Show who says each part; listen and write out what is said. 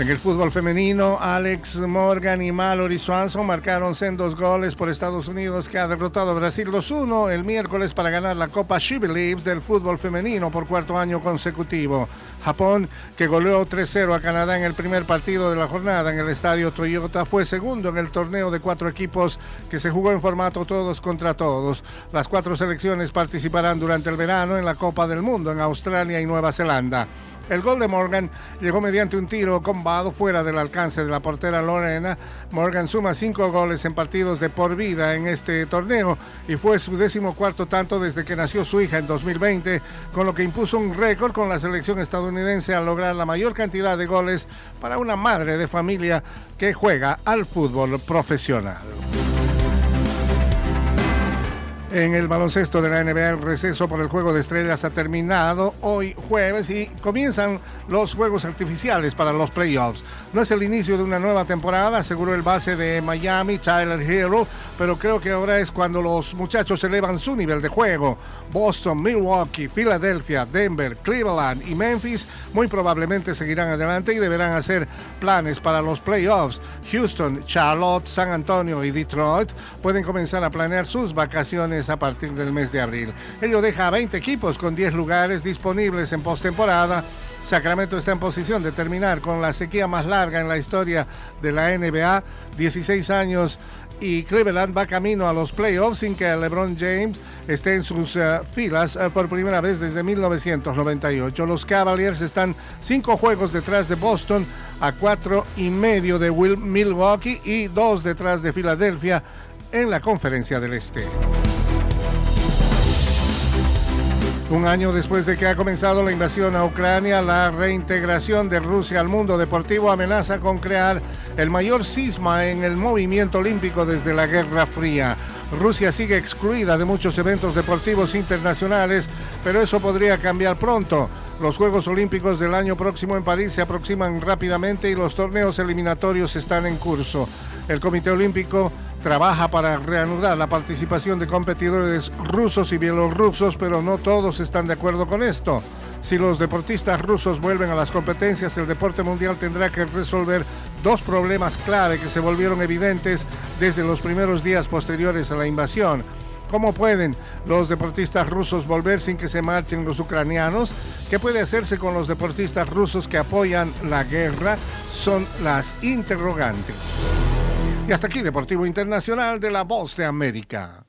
Speaker 1: En el fútbol femenino, Alex Morgan y Mallory Swanson marcaron sendos goles por Estados Unidos que ha derrotado a Brasil 2-1 el miércoles para ganar la Copa She Believes del fútbol femenino por cuarto año consecutivo. Japón, que goleó 3-0 a Canadá en el primer partido de la jornada en el estadio Toyota, fue segundo en el torneo de cuatro equipos que se jugó en formato todos contra todos. Las cuatro selecciones participarán durante el verano en la Copa del Mundo en Australia y Nueva Zelanda. El gol de Morgan llegó mediante un tiro combado fuera del alcance de la portera Lorena. Morgan suma cinco goles en partidos de por vida en este torneo y fue su décimo cuarto tanto desde que nació su hija en 2020, con lo que impuso un récord con la selección estadounidense al lograr la mayor cantidad de goles para una madre de familia que juega al fútbol profesional. En el baloncesto de la NBA, el receso por el juego de estrellas ha terminado hoy jueves y comienzan los juegos artificiales para los playoffs. No es el inicio de una nueva temporada, aseguró el base de Miami, Tyler Hero, pero creo que ahora es cuando los muchachos elevan su nivel de juego. Boston, Milwaukee, Filadelfia, Denver, Cleveland y Memphis muy probablemente seguirán adelante y deberán hacer planes para los playoffs. Houston, Charlotte, San Antonio y Detroit pueden comenzar a planear sus vacaciones a partir del mes de abril. Ello deja a 20 equipos con 10 lugares disponibles en postemporada. Sacramento está en posición de terminar con la sequía más larga en la historia de la NBA, 16 años y Cleveland va camino a los playoffs sin que LeBron James esté en sus uh, filas uh, por primera vez desde 1998. Los Cavaliers están cinco juegos detrás de Boston, a cuatro y medio de Milwaukee y dos detrás de Filadelfia en la Conferencia del Este. Un año después de que ha comenzado la invasión a Ucrania, la reintegración de Rusia al mundo deportivo amenaza con crear el mayor cisma en el movimiento olímpico desde la Guerra Fría. Rusia sigue excluida de muchos eventos deportivos internacionales, pero eso podría cambiar pronto. Los Juegos Olímpicos del año próximo en París se aproximan rápidamente y los torneos eliminatorios están en curso. El Comité Olímpico trabaja para reanudar la participación de competidores rusos y bielorrusos, pero no todos están de acuerdo con esto. Si los deportistas rusos vuelven a las competencias, el deporte mundial tendrá que resolver dos problemas clave que se volvieron evidentes desde los primeros días posteriores a la invasión. ¿Cómo pueden los deportistas rusos volver sin que se marchen los ucranianos? ¿Qué puede hacerse con los deportistas rusos que apoyan la guerra? Son las interrogantes. Y hasta aquí Deportivo Internacional de la Voz de América.